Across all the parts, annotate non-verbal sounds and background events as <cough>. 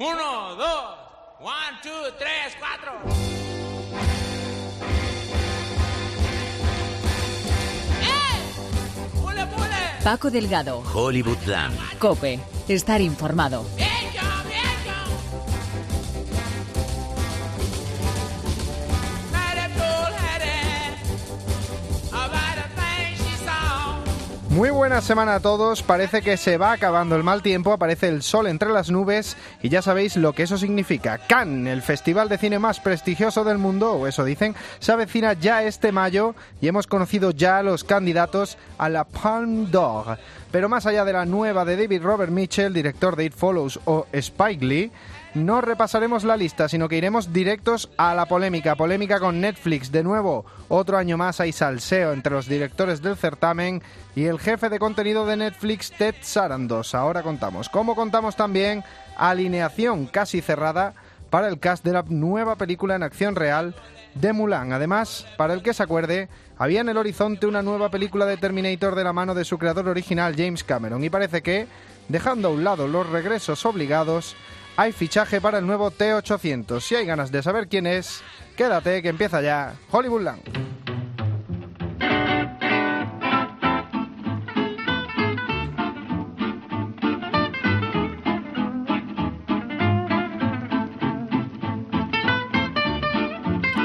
Uno, dos, one, two, tres, cuatro. ¡Eh! ¡Pule, pule! Paco Delgado, Hollywoodland. Cope, estar informado. ¡Viejo, Muy buena semana a todos, parece que se va acabando el mal tiempo, aparece el sol entre las nubes y ya sabéis lo que eso significa. Cannes, el festival de cine más prestigioso del mundo, o eso dicen, se avecina ya este mayo y hemos conocido ya a los candidatos a la Palme d'Or. Pero más allá de la nueva de David Robert Mitchell, director de It Follows o Spike Lee, no repasaremos la lista, sino que iremos directos a la polémica. Polémica con Netflix. De nuevo, otro año más hay salseo entre los directores del certamen y el jefe de contenido de Netflix, Ted Sarandos. Ahora contamos. Como contamos también, alineación casi cerrada para el cast de la nueva película en acción real de Mulan. Además, para el que se acuerde, había en el horizonte una nueva película de Terminator de la mano de su creador original, James Cameron. Y parece que, dejando a un lado los regresos obligados, hay fichaje para el nuevo T800. Si hay ganas de saber quién es, quédate que empieza ya Hollywoodland.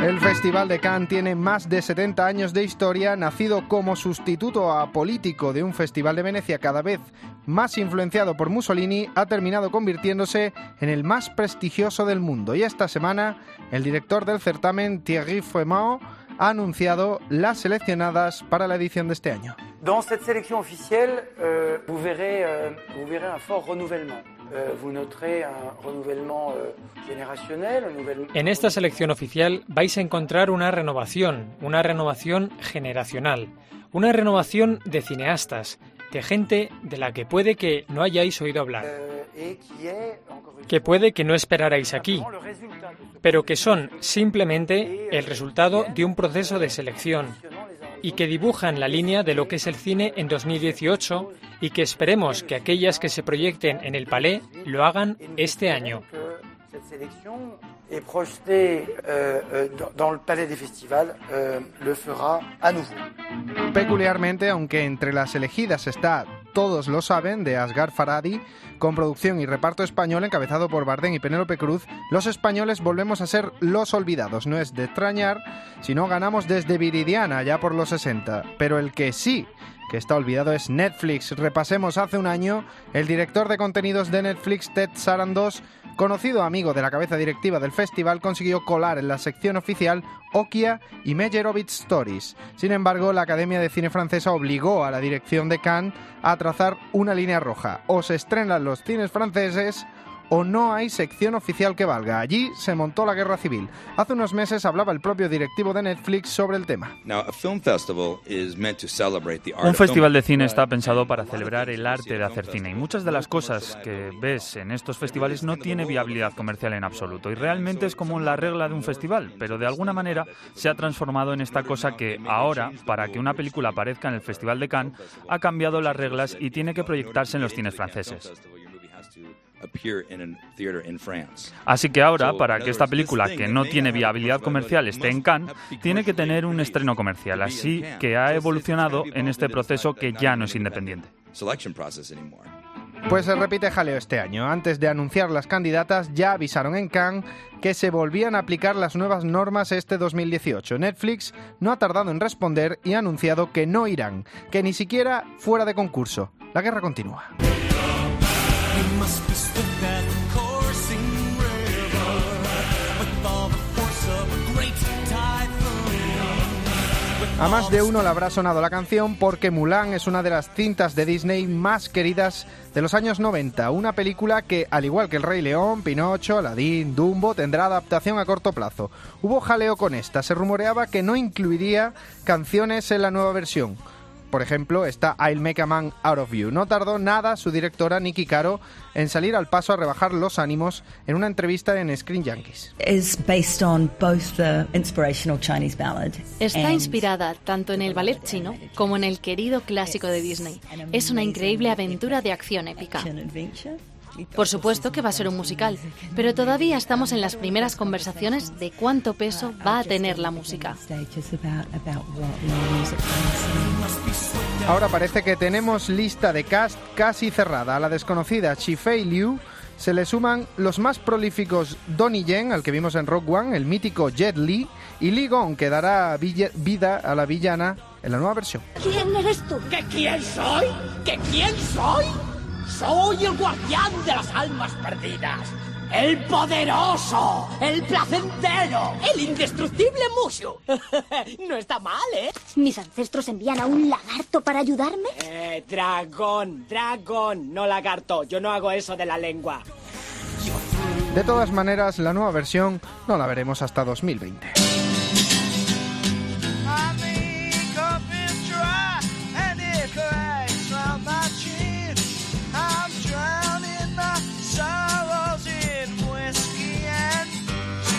El Festival de Cannes tiene más de 70 años de historia, nacido como sustituto apolítico de un festival de Venecia cada vez más influenciado por Mussolini, ha terminado convirtiéndose en el más prestigioso del mundo. Y esta semana, el director del certamen, Thierry Frémaux, ha anunciado las seleccionadas para la edición de este año. Dans cette sélection officielle, euh, vous, verrez, euh, vous verrez un fort renouvellement. Vous noterez un renouvellement générationnel, un nouvel- En esta selección oficial vais a encontrar una renovación, una renovación generacional, una renovación de cineastas, de gente de la que puede que no hayáis oído hablar, une que puede que no esperarais aquí, pero que son simplemente el resultado de un proceso de selección y que dibujan la línea de lo que es el cine en 2018 y que esperemos que aquellas que se proyecten en el Palais lo hagan este año. Cette sélection est projetée euh, euh, dans, le palais des festivals, euh, le fera à nouveau. Peculiarmente, aunque entre las elegidas está Todos lo saben, de Asghar Faradi, con producción y reparto español encabezado por Bardem y Penélope Cruz, los españoles volvemos a ser los olvidados. No es de extrañar si no ganamos desde Viridiana, ya por los 60. Pero el que sí que está olvidado es Netflix. Repasemos hace un año, el director de contenidos de Netflix, Ted Sarandos, conocido amigo de la cabeza directiva del festival, consiguió colar en la sección oficial Okia y Meyerowitz Stories. Sin embargo, la Academia de Cine Francesa obligó a la dirección de Cannes a trazar una línea roja. O se estrenan los cines franceses o no hay sección oficial que valga. Allí se montó la guerra civil. Hace unos meses hablaba el propio directivo de Netflix sobre el tema. Now, a film festival is meant to celebrate the art Un festival de cine está pensado para celebrar things el you arte de hacer cine y festivals muchas de las cosas que ves en estos festivales no tiene viabilidad comercial en absoluto y realmente es como la regla de un festival, pero de alguna manera se ha transformado en esta cosa que ahora, para que una película aparezca en el Festival de Cannes, ha cambiado las reglas y tiene que proyectarse en los cines franceses. Appear in a theater in France. Así que ahora, para que esta película, que no tiene viabilidad comercial, esté en Cannes, tiene que tener un estreno comercial, así que ha evolucionado en este proceso que ya no es independiente. Pues se repite jaleo este año. Antes de anunciar las candidatas, ya avisaron en Cannes que se volvían a aplicar las nuevas normas este 2018. Netflix no ha tardado en responder y ha anunciado que no irán, que ni siquiera fuera de concurso. La guerra continúa. A más de uno le habrá sonado la canción porque Mulan es una de las cintas de Disney más queridas de los años 90. Una película que, al igual que El Rey León, Pinocho, Aladdin, Dumbo, tendrá adaptación a corto plazo. Hubo jaleo con esta. Se rumoreaba que no incluiría canciones en la nueva versión. Por ejemplo, está I'll Make a Man Out of You. No tardó nada su directora Nikki Caro en salir al paso a rebajar los ánimos en una entrevista en Screen Junkies. is based on both the inspirational Chinese ballad. Está inspirada tanto en el ballet chino como en el querido clásico de Disney. Es una increíble aventura de acción épica. Por supuesto que va a ser un musical, pero todavía estamos en las primeras conversaciones de cuánto peso va a tener la música. Ahora parece que tenemos lista de cast casi cerrada. A la desconocida Chifei Liu se le suman los más prolíficos Donnie Yen, al que vimos en Rock One, el mítico Jet Li, y Li Gong, que dará vida a la villana en la nueva versión. ¿Quién eres tú? ¿Que quién soy? ¿Que quién soy? Soy el guardián de las almas perdidas. El poderoso, el placentero, el indestructible Mushu. <laughs> no está mal, ¿eh? ¿Mis ancestros envían a un lagarto para ayudarme? Eh, dragón, dragón, no lagarto. Yo no hago eso de la lengua. De todas maneras, la nueva versión no la veremos hasta 2020.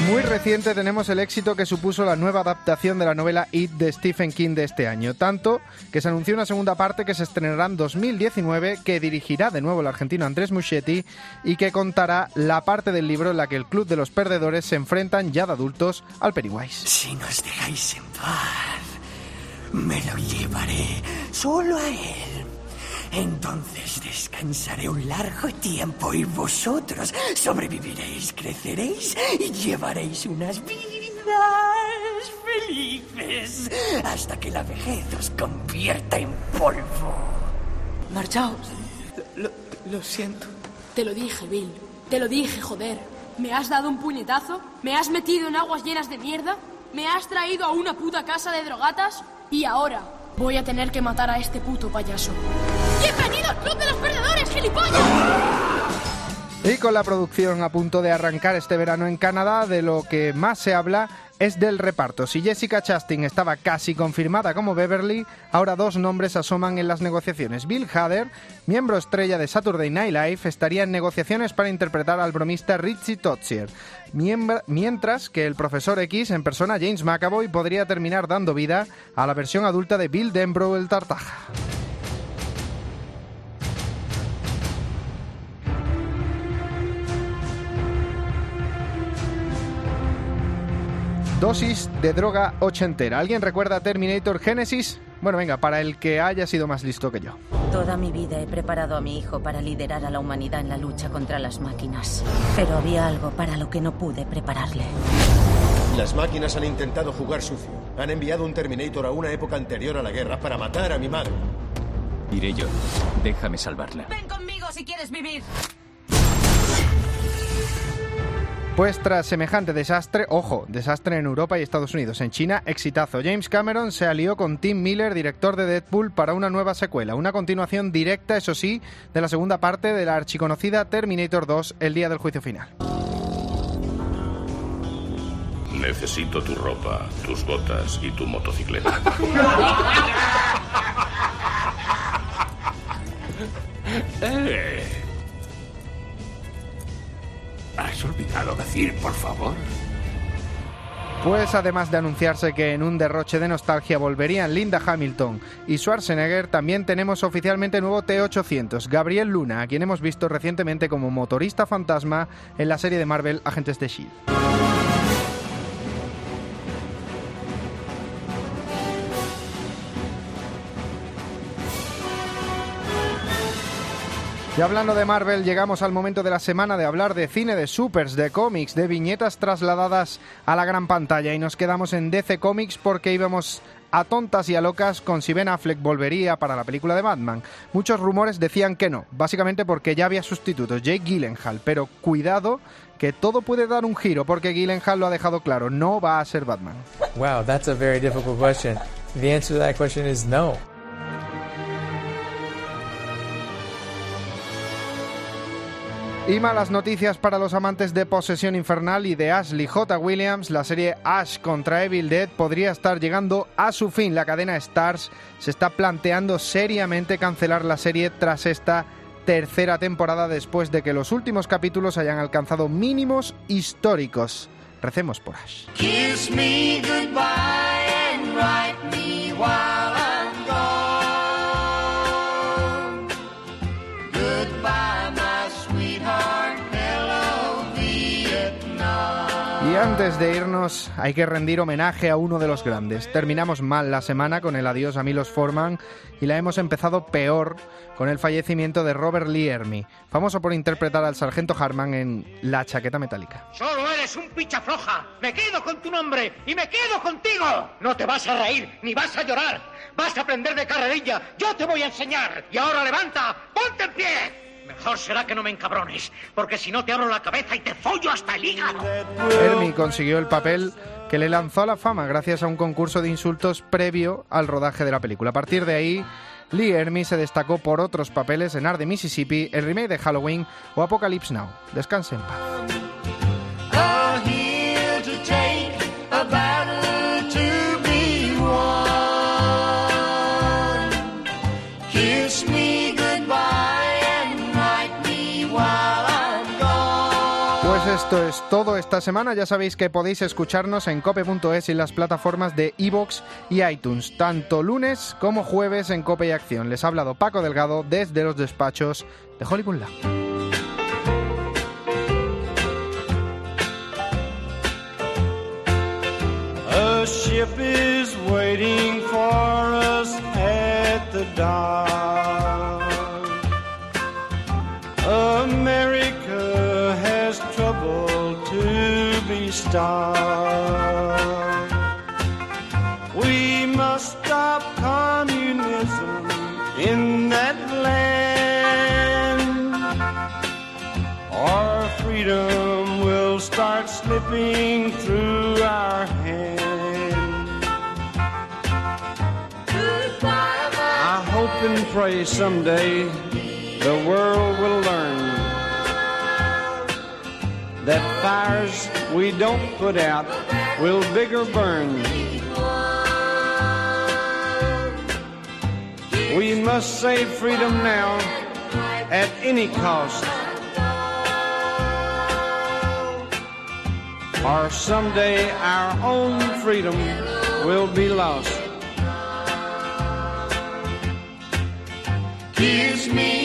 Muy reciente tenemos el éxito que supuso la nueva adaptación de la novela It de Stephen King de este año, tanto que se anunció una segunda parte que se estrenará en 2019, que dirigirá de nuevo el argentino Andrés Muschietti y que contará la parte del libro en la que el club de los perdedores se enfrentan ya de adultos al Pennywise. Si nos dejáis en paz, me lo llevaré solo a él. Entonces descansaré un largo tiempo y vosotros sobreviviréis, creceréis y llevaréis unas vidas felices hasta que la vejez os convierta en polvo. Marchaos. Lo, lo siento. Te lo dije, Bill. Te lo dije, joder. ¿Me has dado un puñetazo? ¿Me has metido en aguas llenas de mierda? ¿Me has traído a una puta casa de drogatas? Y ahora voy a tener que matar a este puto payaso. ¡Bienvenido de los Perdedores, gilipollas! Y con la producción a punto de arrancar este verano en Canadá, de lo que más se habla es del reparto. Si Jessica Chastain estaba casi confirmada como Beverly, ahora dos nombres asoman en las negociaciones. Bill Hader, miembro estrella de Saturday Night Live, estaría en negociaciones para interpretar al bromista Richie Totsier, mientras que el profesor X, en persona James McAvoy, podría terminar dando vida a la versión adulta de Bill Denbrough el Tartaja. Dosis de droga ochentera. ¿Alguien recuerda Terminator Genesis? Bueno, venga, para el que haya sido más listo que yo. Toda mi vida he preparado a mi hijo para liderar a la humanidad en la lucha contra las máquinas. Pero había algo para lo que no pude prepararle. Las máquinas han intentado jugar sucio. Han enviado un Terminator a una época anterior a la guerra para matar a mi madre. Iré yo. Déjame salvarla. Ven conmigo si quieres vivir. Pues tras semejante desastre, ojo, desastre en Europa y Estados Unidos, en China, exitazo. James Cameron se alió con Tim Miller, director de Deadpool, para una nueva secuela, una continuación directa, eso sí, de la segunda parte de la archiconocida Terminator 2, el día del juicio final. Necesito tu ropa, tus botas y tu motocicleta. <laughs> eh. ¿Has olvidado decir, por favor? Pues además de anunciarse que en un derroche de nostalgia volverían Linda Hamilton y Schwarzenegger, también tenemos oficialmente nuevo T-800, Gabriel Luna, a quien hemos visto recientemente como motorista fantasma en la serie de Marvel Agentes de S.H.I.E.L.D. Y hablando de Marvel, llegamos al momento de la semana de hablar de cine, de supers, de cómics, de viñetas trasladadas a la gran pantalla. Y nos quedamos en DC Comics porque íbamos a tontas y a locas con si Ben Affleck volvería para la película de Batman. Muchos rumores decían que no, básicamente porque ya había sustitutos, Jake Gyllenhaal. Pero cuidado que todo puede dar un giro porque Gyllenhaal lo ha dejado claro, no va a ser Batman. Wow, that's a very difficult question. The answer to that question is no. Y malas noticias para los amantes de Posesión Infernal y de Ashley J. Williams. La serie Ash contra Evil Dead podría estar llegando a su fin. La cadena Stars se está planteando seriamente cancelar la serie tras esta tercera temporada después de que los últimos capítulos hayan alcanzado mínimos históricos. Recemos por Ash. Y antes de irnos, hay que rendir homenaje a uno de los grandes. Terminamos mal la semana con el adiós a Milos Forman y la hemos empezado peor con el fallecimiento de Robert Lee Ermey, famoso por interpretar al sargento Harman en La chaqueta metálica. Solo eres un picha floja. Me quedo con tu nombre y me quedo contigo. No te vas a reír ni vas a llorar. Vas a aprender de carrerilla. Yo te voy a enseñar. Y ahora levanta, ponte en pie. Mejor será que no me encabrones, porque si no te abro la cabeza y te follo hasta el hígado. Ermey consiguió el papel que le lanzó a la fama gracias a un concurso de insultos previo al rodaje de la película. A partir de ahí, Lee Ermey se destacó por otros papeles en Art de Mississippi, el remake de Halloween o Apocalypse Now. Descanse en paz. Esto es todo esta semana. Ya sabéis que podéis escucharnos en cope.es y las plataformas de iVoox y iTunes, tanto lunes como jueves en Cope y Acción. Les ha hablado Paco Delgado desde los despachos de Hollywood Lab. Stopped. We must stop communism in that land. Our freedom will start slipping through our hands. I hope and pray someday the world will learn that fires we don't put out will bigger burn. We must save freedom now at any cost. Or someday our own freedom will be lost. Kiss me